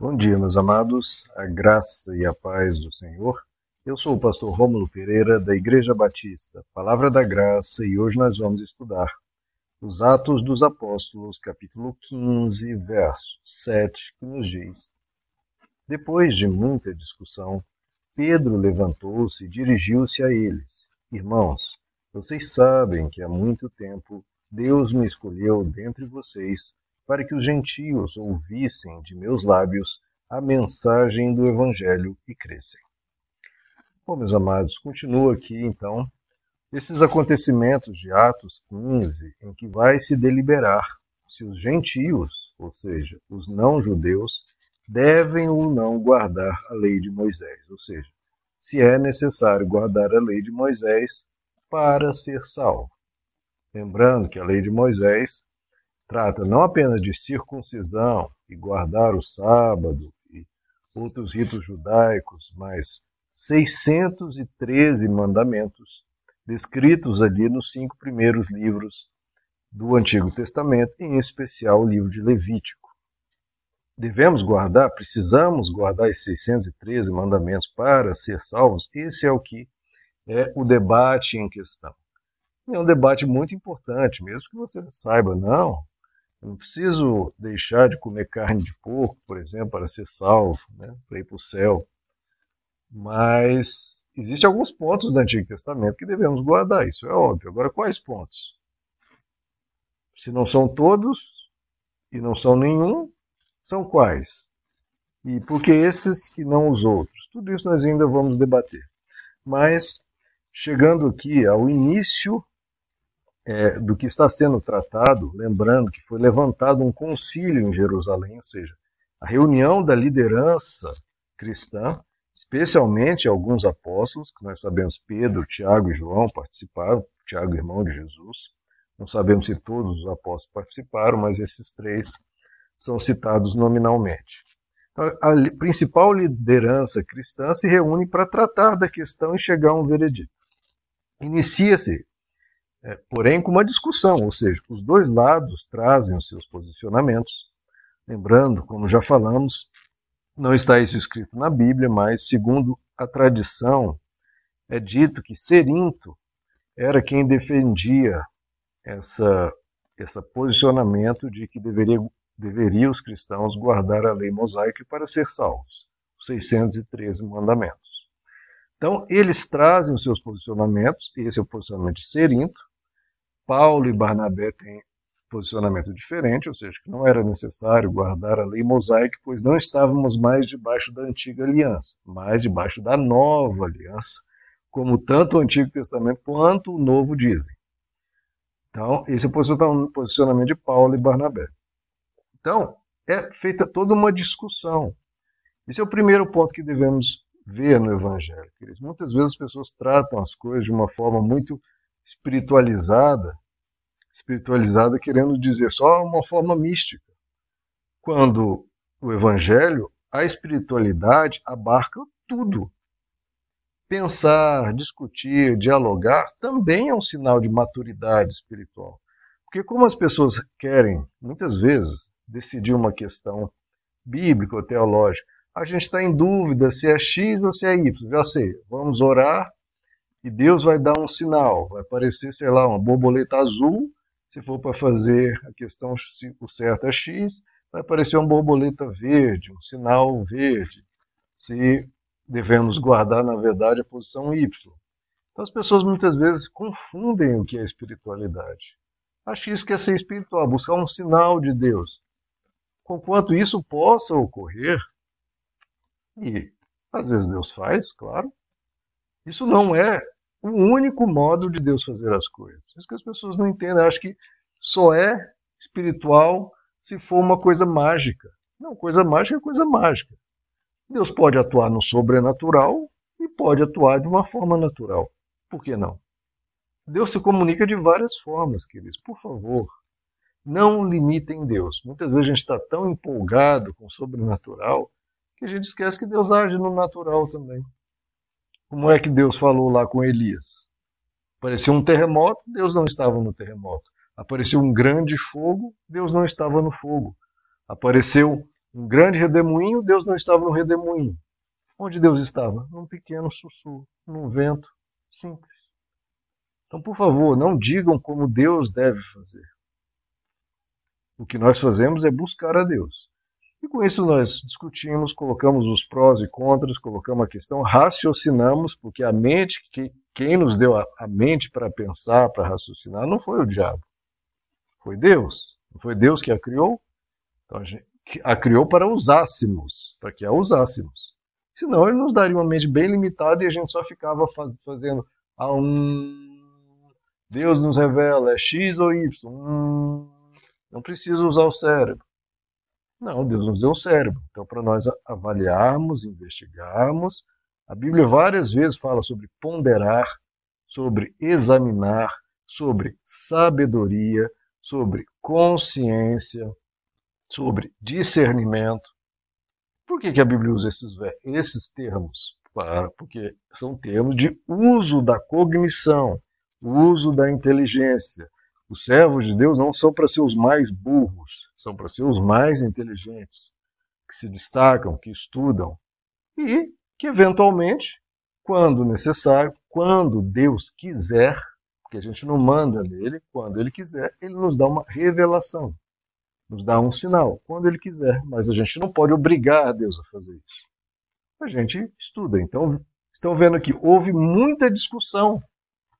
Bom dia, meus amados, a graça e a paz do Senhor. Eu sou o pastor Rômulo Pereira, da Igreja Batista, Palavra da Graça, e hoje nós vamos estudar os Atos dos Apóstolos, capítulo 15, verso 7, que nos diz: Depois de muita discussão, Pedro levantou-se e dirigiu-se a eles: Irmãos, vocês sabem que há muito tempo Deus me escolheu dentre vocês para que os gentios ouvissem de meus lábios a mensagem do Evangelho e crescem. Bom, meus amados, continua aqui então esses acontecimentos de Atos 15, em que vai se deliberar se os gentios, ou seja, os não-judeus, devem ou não guardar a lei de Moisés, ou seja, se é necessário guardar a lei de Moisés para ser salvo. Lembrando que a lei de Moisés trata não apenas de circuncisão e guardar o sábado e outros ritos judaicos, mas 613 mandamentos descritos ali nos cinco primeiros livros do Antigo Testamento, em especial o livro de Levítico. Devemos guardar, precisamos guardar esses 613 mandamentos para ser salvos? Esse é o que é o debate em questão. É um debate muito importante, mesmo que você saiba, não, eu não preciso deixar de comer carne de porco, por exemplo, para ser salvo, né, para ir para o céu. Mas existem alguns pontos do Antigo Testamento que devemos guardar, isso é óbvio. Agora, quais pontos? Se não são todos e não são nenhum, são quais? E por que esses e não os outros? Tudo isso nós ainda vamos debater. Mas, chegando aqui ao início é, do que está sendo tratado, lembrando que foi levantado um concílio em Jerusalém, ou seja, a reunião da liderança cristã, especialmente alguns apóstolos, que nós sabemos Pedro, Tiago e João participaram, Tiago, irmão de Jesus. Não sabemos se todos os apóstolos participaram, mas esses três são citados nominalmente. Então, a principal liderança cristã se reúne para tratar da questão e chegar a um veredito. Inicia-se é, porém com uma discussão, ou seja, os dois lados trazem os seus posicionamentos. Lembrando, como já falamos, não está isso escrito na Bíblia, mas segundo a tradição, é dito que Serinto era quem defendia essa, esse posicionamento de que deveria, deveria os cristãos guardar a lei mosaica para ser salvos, os 613 mandamentos. Então, eles trazem os seus posicionamentos, esse é o posicionamento de Serinto, Paulo e Barnabé têm posicionamento diferente, ou seja, que não era necessário guardar a lei mosaica, pois não estávamos mais debaixo da antiga aliança, mas debaixo da nova aliança, como tanto o Antigo Testamento quanto o Novo dizem. Então, esse é o posicionamento de Paulo e Barnabé. Então, é feita toda uma discussão. Esse é o primeiro ponto que devemos ver no Evangelho. Muitas vezes as pessoas tratam as coisas de uma forma muito espiritualizada, espiritualizada querendo dizer só uma forma mística. Quando o evangelho, a espiritualidade abarca tudo. Pensar, discutir, dialogar também é um sinal de maturidade espiritual. Porque como as pessoas querem, muitas vezes, decidir uma questão bíblica ou teológica, a gente está em dúvida se é X ou se é Y. Já sei, vamos orar e Deus vai dar um sinal, vai aparecer, sei lá, uma borboleta azul, se for para fazer a questão, o certo é X, vai aparecer uma borboleta verde, um sinal verde, se devemos guardar, na verdade, a posição Y. Então as pessoas muitas vezes confundem o que é espiritualidade. Acho isso que é ser espiritual, buscar um sinal de Deus. Conquanto isso possa ocorrer, e às vezes Deus faz, claro, isso não é o único modo de Deus fazer as coisas. Isso que as pessoas não entendem. Acho que só é espiritual se for uma coisa mágica. Não, coisa mágica é coisa mágica. Deus pode atuar no sobrenatural e pode atuar de uma forma natural. Por que não? Deus se comunica de várias formas, queridos. Por favor, não limitem Deus. Muitas vezes a gente está tão empolgado com o sobrenatural que a gente esquece que Deus age no natural também. Como é que Deus falou lá com Elias? Apareceu um terremoto, Deus não estava no terremoto. Apareceu um grande fogo, Deus não estava no fogo. Apareceu um grande redemoinho, Deus não estava no redemoinho. Onde Deus estava? Num pequeno sussurro, num vento simples. Então, por favor, não digam como Deus deve fazer. O que nós fazemos é buscar a Deus. E com isso nós discutimos, colocamos os prós e contras, colocamos a questão, raciocinamos, porque a mente, que, quem nos deu a, a mente para pensar, para raciocinar, não foi o diabo. Foi Deus. Não foi Deus que a criou? Então a, gente, a criou para usássemos, para que a usássemos. Senão ele nos daria uma mente bem limitada e a gente só ficava faz, fazendo a um. Deus nos revela, é X ou Y. Hum, não precisa usar o cérebro. Não, Deus nos deu um cérebro. Então, para nós avaliarmos, investigarmos, a Bíblia várias vezes fala sobre ponderar, sobre examinar, sobre sabedoria, sobre consciência, sobre discernimento. Por que, que a Bíblia usa esses, esses termos? Para, porque são termos de uso da cognição, uso da inteligência, os servos de Deus não são para ser os mais burros, são para ser os mais inteligentes, que se destacam, que estudam e que, eventualmente, quando necessário, quando Deus quiser, porque a gente não manda nele, quando ele quiser, ele nos dá uma revelação, nos dá um sinal, quando ele quiser, mas a gente não pode obrigar a Deus a fazer isso. A gente estuda. Então, estão vendo que houve muita discussão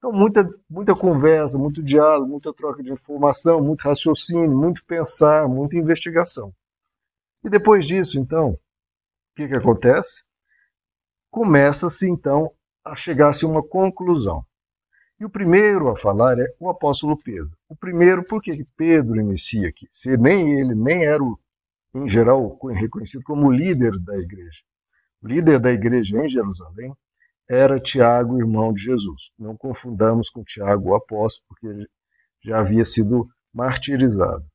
então, muita, muita conversa, muito diálogo, muita troca de informação, muito raciocínio, muito pensar, muita investigação. E depois disso, então, o que, que acontece? Começa-se, então, a chegar-se a uma conclusão. E o primeiro a falar é o apóstolo Pedro. O primeiro, por que Pedro inicia aqui? Se nem ele, nem era, o, em geral, reconhecido como líder da igreja. O líder da igreja em Jerusalém era Tiago, irmão de Jesus. Não confundamos com Tiago, o apóstolo, porque ele já havia sido martirizado.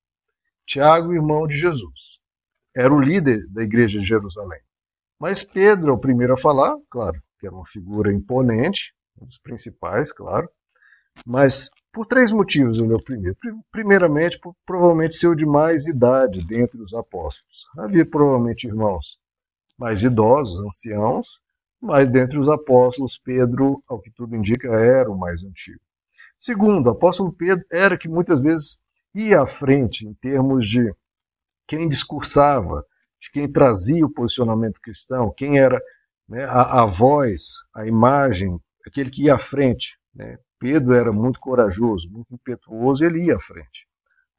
Tiago, irmão de Jesus, era o líder da igreja de Jerusalém. Mas Pedro é o primeiro a falar, claro, que era uma figura imponente, um dos principais, claro, mas por três motivos ele é o primeiro. Primeiramente, por provavelmente ser o de mais idade dentre os apóstolos. Havia provavelmente irmãos mais idosos, anciãos, mas dentre os apóstolos, Pedro, ao que tudo indica, era o mais antigo. Segundo, o apóstolo Pedro era que muitas vezes ia à frente em termos de quem discursava, de quem trazia o posicionamento cristão, quem era né, a, a, voz, a imagem, aquele que ia à frente. Né? Pedro era muito corajoso, muito impetuoso, ele ia à frente.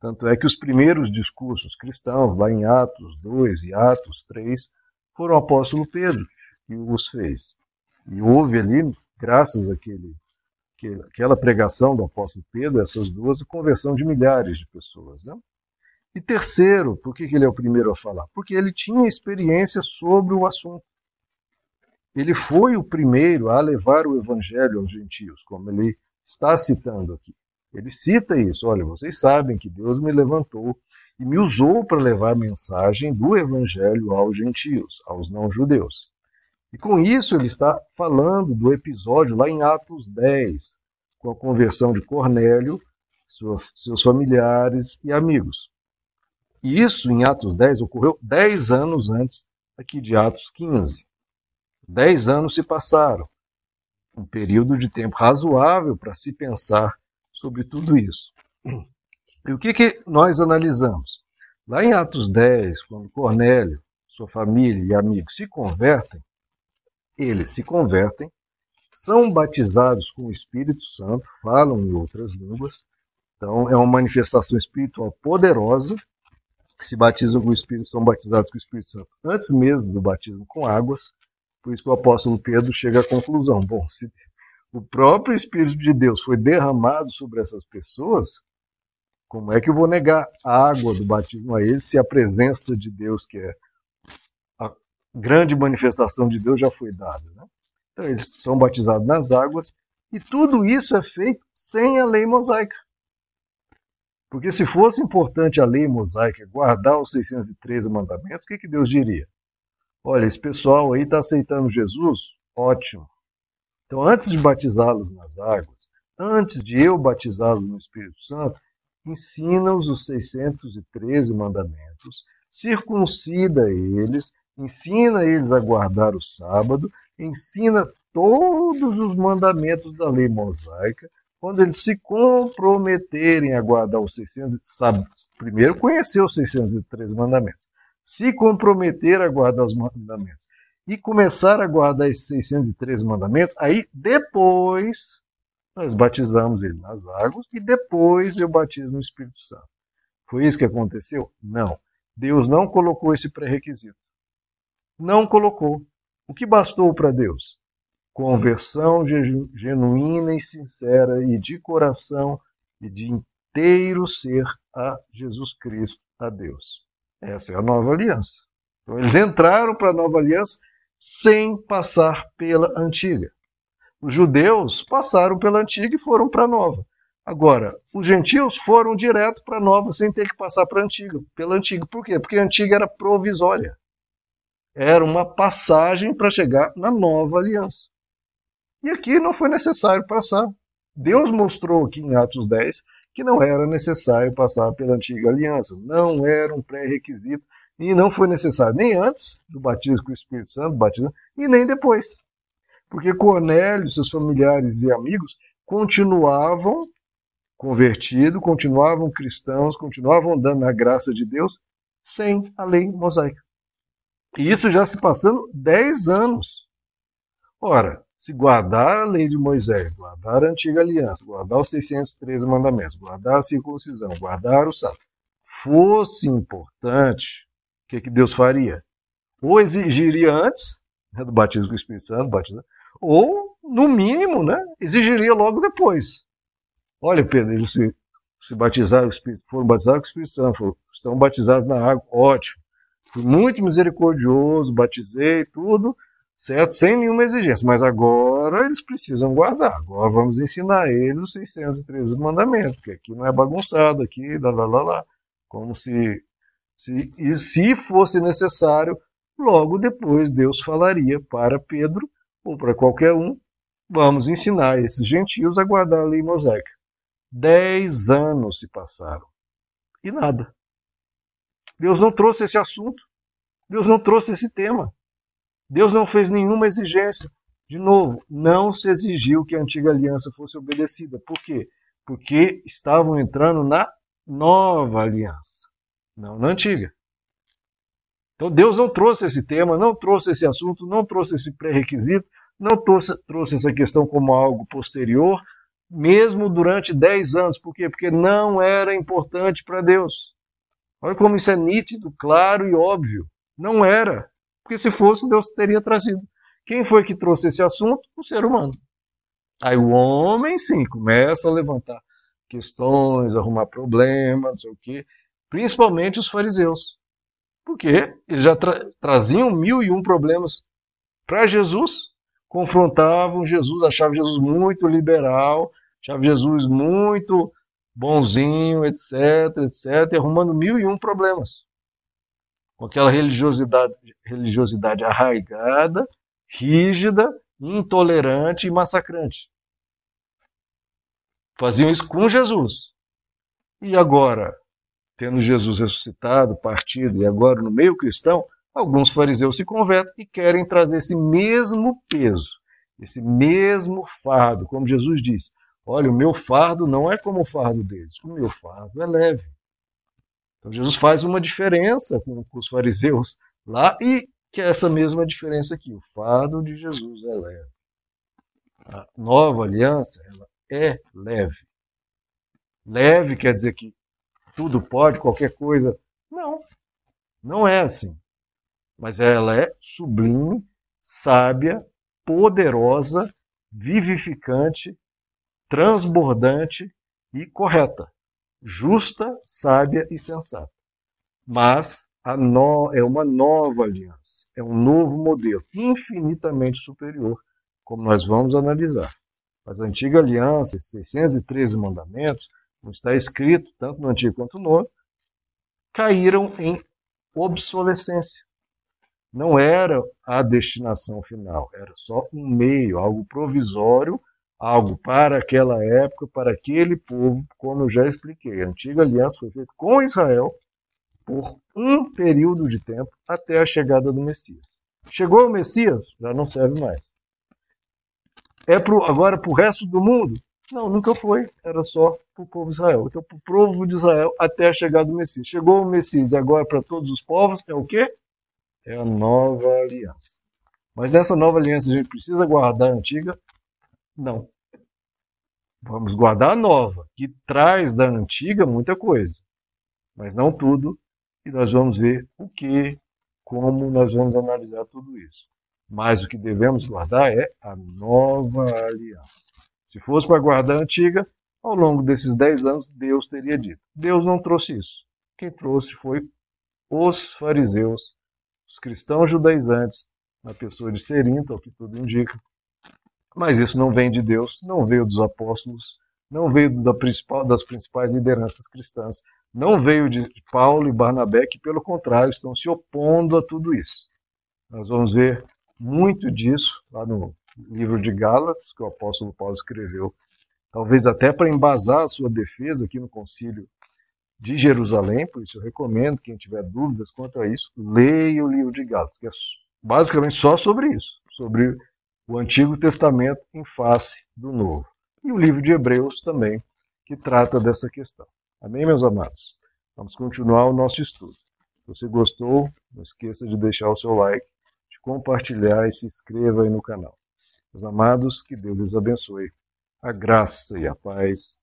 Tanto é que os primeiros discursos cristãos, lá em Atos 2 e Atos 3, foram o apóstolo Pedro que os fez. E houve ali, graças àquele, àquela pregação do apóstolo Pedro, essas duas, a conversão de milhares de pessoas. Né? E terceiro, por que ele é o primeiro a falar? Porque ele tinha experiência sobre o assunto. Ele foi o primeiro a levar o evangelho aos gentios, como ele está citando aqui. Ele cita isso: olha, vocês sabem que Deus me levantou e me usou para levar a mensagem do evangelho aos gentios, aos não-judeus. E com isso ele está falando do episódio lá em Atos 10, com a conversão de Cornélio, seus familiares e amigos. E isso em Atos 10 ocorreu 10 anos antes aqui de Atos 15. 10 anos se passaram. Um período de tempo razoável para se pensar sobre tudo isso. E o que, que nós analisamos? Lá em Atos 10, quando Cornélio, sua família e amigos se convertem, eles se convertem, são batizados com o Espírito Santo, falam em outras línguas. Então, é uma manifestação espiritual poderosa. Que se batizam com o Espírito, são batizados com o Espírito Santo antes mesmo do batismo com águas. Por isso que o apóstolo Pedro chega à conclusão: bom, se o próprio Espírito de Deus foi derramado sobre essas pessoas, como é que eu vou negar a água do batismo a eles se a presença de Deus, que é grande manifestação de Deus já foi dada. Né? Então, eles são batizados nas águas e tudo isso é feito sem a lei mosaica. Porque se fosse importante a lei mosaica guardar os 613 mandamentos, o que, que Deus diria? Olha, esse pessoal aí está aceitando Jesus? Ótimo. Então, antes de batizá-los nas águas, antes de eu batizá-los no Espírito Santo, ensina-os os 613 mandamentos, circuncida eles, ensina eles a guardar o sábado, ensina todos os mandamentos da lei mosaica, quando eles se comprometerem a guardar os 600, sabe, primeiro conhecer os 603 mandamentos, se comprometer a guardar os mandamentos e começar a guardar esses 603 mandamentos, aí depois nós batizamos ele nas águas e depois eu batizo no Espírito Santo. Foi isso que aconteceu? Não. Deus não colocou esse pré-requisito. Não colocou. O que bastou para Deus? Conversão genuína e sincera e de coração e de inteiro ser a Jesus Cristo, a Deus. Essa é a nova aliança. Então, eles entraram para a nova aliança sem passar pela antiga. Os judeus passaram pela antiga e foram para a nova. Agora, os gentios foram direto para a nova, sem ter que passar para a antiga, pela antiga. Por quê? Porque a antiga era provisória. Era uma passagem para chegar na nova aliança. E aqui não foi necessário passar. Deus mostrou aqui em Atos 10 que não era necessário passar pela antiga aliança, não era um pré-requisito e não foi necessário nem antes do batismo com o Espírito Santo, batismo, e nem depois. Porque Cornélio, seus familiares e amigos continuavam convertidos, continuavam cristãos, continuavam andando na graça de Deus sem a lei mosaica. E isso já se passando 10 anos. Ora, se guardar a lei de Moisés, guardar a antiga aliança, guardar os 613 mandamentos, guardar a circuncisão, guardar o sábado, fosse importante, o que, que Deus faria? Ou exigiria antes né, do batismo com o Espírito Santo, batismo, ou, no mínimo, né, exigiria logo depois. Olha, Pedro, eles se, se batizaram, foram batizados com o Espírito Santo, foram, estão batizados na água, ótimo. Fui muito misericordioso, batizei tudo, certo? Sem nenhuma exigência. Mas agora eles precisam guardar. Agora vamos ensinar eles os 613 mandamentos, porque aqui não é bagunçado, aqui, lá, lá, lá, lá. Como se, se, e se fosse necessário, logo depois Deus falaria para Pedro ou para qualquer um, vamos ensinar esses gentios a guardar a lei mosaica. Dez anos se passaram e nada. Deus não trouxe esse assunto. Deus não trouxe esse tema. Deus não fez nenhuma exigência. De novo, não se exigiu que a antiga aliança fosse obedecida. Por quê? Porque estavam entrando na nova aliança, não na antiga. Então Deus não trouxe esse tema, não trouxe esse assunto, não trouxe esse pré-requisito, não trouxe, trouxe essa questão como algo posterior, mesmo durante 10 anos. Por quê? Porque não era importante para Deus. Olha como isso é nítido, claro e óbvio. Não era. Porque se fosse, Deus teria trazido. Quem foi que trouxe esse assunto? O ser humano. Aí o homem, sim, começa a levantar questões, arrumar problemas, não sei o quê. Principalmente os fariseus. Porque eles já tra traziam mil e um problemas para Jesus, confrontavam Jesus, achavam Jesus muito liberal, achavam Jesus muito bonzinho, etc, etc, e arrumando mil e um problemas. Com aquela religiosidade, religiosidade arraigada, rígida, intolerante e massacrante. Faziam isso com Jesus. E agora, tendo Jesus ressuscitado, partido, e agora no meio cristão, alguns fariseus se convertem e querem trazer esse mesmo peso, esse mesmo fardo, como Jesus disse. Olha, o meu fardo não é como o fardo deles, o meu fardo é leve. Então Jesus faz uma diferença com, os fariseus lá e que é essa mesma diferença aqui. O fardo de Jesus é leve. A nova aliança ela é leve. Leve quer dizer que tudo pode, qualquer coisa. Não, não é assim. Mas ela é sublime, sábia, poderosa, vivificante transbordante e correta, justa, sábia e sensata. Mas no, é uma nova aliança, é um novo modelo, infinitamente superior, como nós vamos analisar. Mas a antiga aliança, 613 mandamentos, como está escrito tanto no Antigo quanto no Novo, caíram em obsolescência. Não era a destinação final, era só um meio, algo provisório algo para aquela época, para aquele povo, como eu já expliquei. A antiga aliança foi feita com Israel, por um período de tempo até a chegada do Messias. Chegou o Messias, já não serve mais. É pro, agora para o resto do mundo? Não, nunca foi. Era só para o povo de Israel. Então, para o povo de Israel até a chegada do Messias. Chegou o Messias, agora para todos os povos é o quê? É a nova aliança. Mas nessa nova aliança a gente precisa guardar a antiga? Não. Vamos guardar a nova, que traz da antiga muita coisa, mas não tudo, e nós vamos ver o que, como nós vamos analisar tudo isso. Mas o que devemos guardar é a nova aliança. Se fosse para guardar a antiga, ao longo desses dez anos, Deus teria dito. Deus não trouxe isso. Quem trouxe foi os fariseus, os cristãos judaizantes, na pessoa de Serinto, ao que tudo indica, mas isso não vem de Deus, não veio dos apóstolos, não veio da principal, das principais lideranças cristãs, não veio de Paulo e Barnabé, que pelo contrário estão se opondo a tudo isso. Nós vamos ver muito disso lá no livro de Gálatas, que o apóstolo Paulo escreveu, talvez até para embasar a sua defesa aqui no concílio de Jerusalém, por isso eu recomendo, quem tiver dúvidas quanto a isso, leia o livro de Gálatas, que é basicamente só sobre isso, sobre o Antigo Testamento em face do Novo. E o livro de Hebreus também, que trata dessa questão. Amém, meus amados? Vamos continuar o nosso estudo. Se você gostou, não esqueça de deixar o seu like, de compartilhar e se inscreva aí no canal. Meus amados, que Deus os abençoe. A graça e a paz